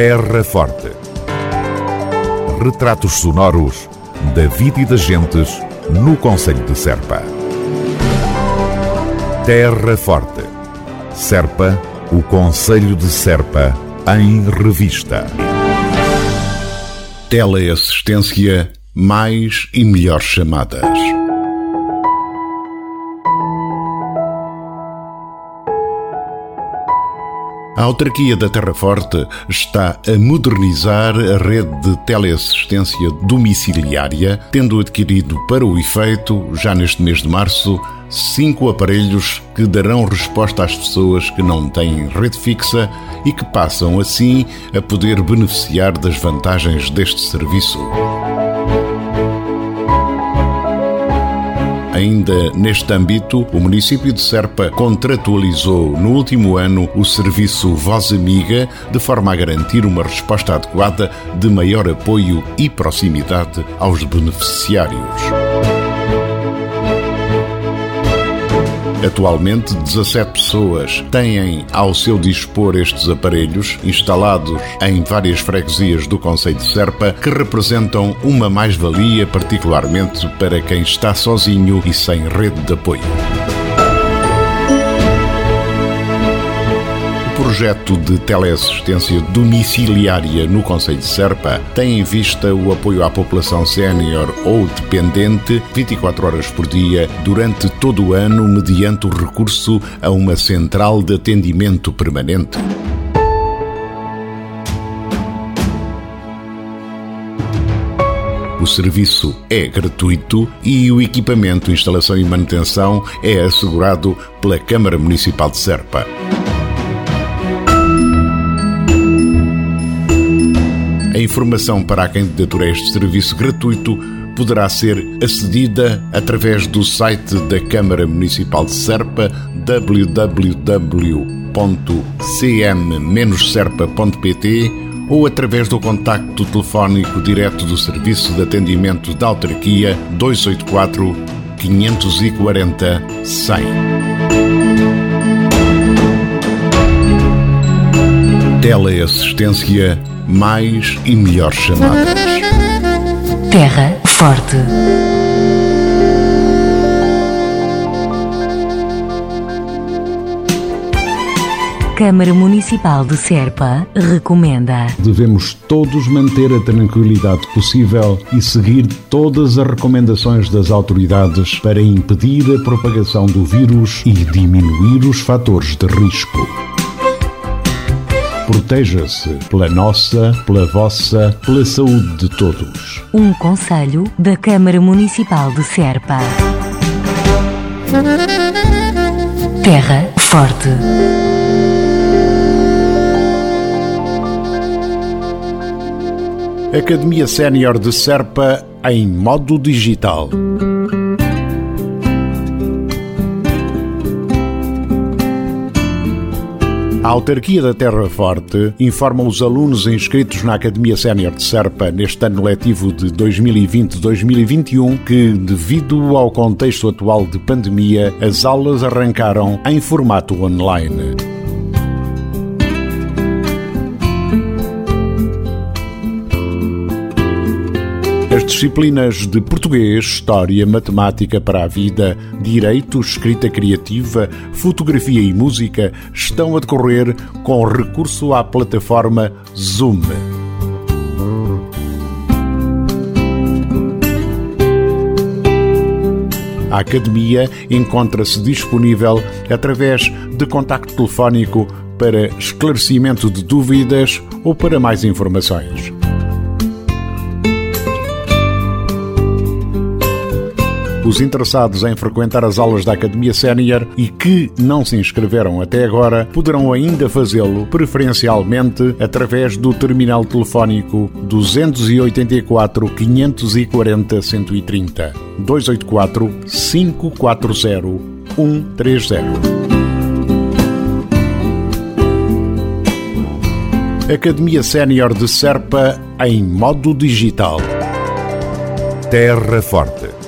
Terra Forte. Retratos sonoros da vida e das gentes no Conselho de Serpa. Terra Forte. Serpa, o Conselho de Serpa, em revista. Teleassistência mais e melhores chamadas. A autarquia da Terra Forte está a modernizar a rede de teleassistência domiciliária, tendo adquirido para o efeito, já neste mês de março, cinco aparelhos que darão resposta às pessoas que não têm rede fixa e que passam assim a poder beneficiar das vantagens deste serviço. Ainda neste âmbito, o município de Serpa contratualizou no último ano o serviço Voz Amiga, de forma a garantir uma resposta adequada de maior apoio e proximidade aos beneficiários. Atualmente, 17 pessoas têm ao seu dispor estes aparelhos, instalados em várias freguesias do Conselho de Serpa, que representam uma mais-valia, particularmente para quem está sozinho e sem rede de apoio. Projeto de teleassistência domiciliária no Conselho de Serpa tem em vista o apoio à população sénior ou dependente 24 horas por dia durante todo o ano mediante o recurso a uma central de atendimento permanente. O serviço é gratuito e o equipamento, instalação e manutenção é assegurado pela Câmara Municipal de Serpa. A informação para a candidatura a este serviço gratuito poderá ser acedida através do site da Câmara Municipal de Serpa www.cm-serpa.pt ou através do contacto telefónico direto do Serviço de Atendimento da Autarquia 284 540 100. Teleassistência mais e melhores chamadas. Terra Forte. Câmara Municipal de Serpa recomenda. Devemos todos manter a tranquilidade possível e seguir todas as recomendações das autoridades para impedir a propagação do vírus e diminuir os fatores de risco. Proteja-se pela nossa, pela vossa, pela saúde de todos. Um conselho da Câmara Municipal de Serpa. Terra Forte. Academia Sénior de Serpa em modo digital. A autarquia da Terra Forte informa os alunos inscritos na Academia Sénior de Serpa neste ano letivo de 2020-2021 que, devido ao contexto atual de pandemia, as aulas arrancaram em formato online. As disciplinas de português, história, matemática para a vida, direito, escrita criativa, fotografia e música estão a decorrer com recurso à plataforma Zoom. A Academia encontra-se disponível através de contacto telefónico para esclarecimento de dúvidas ou para mais informações. Os interessados em frequentar as aulas da Academia Sénior e que não se inscreveram até agora poderão ainda fazê-lo, preferencialmente através do terminal telefónico 284 540 130 284 540 130. Academia Sénior de Serpa em modo digital. Terra Forte.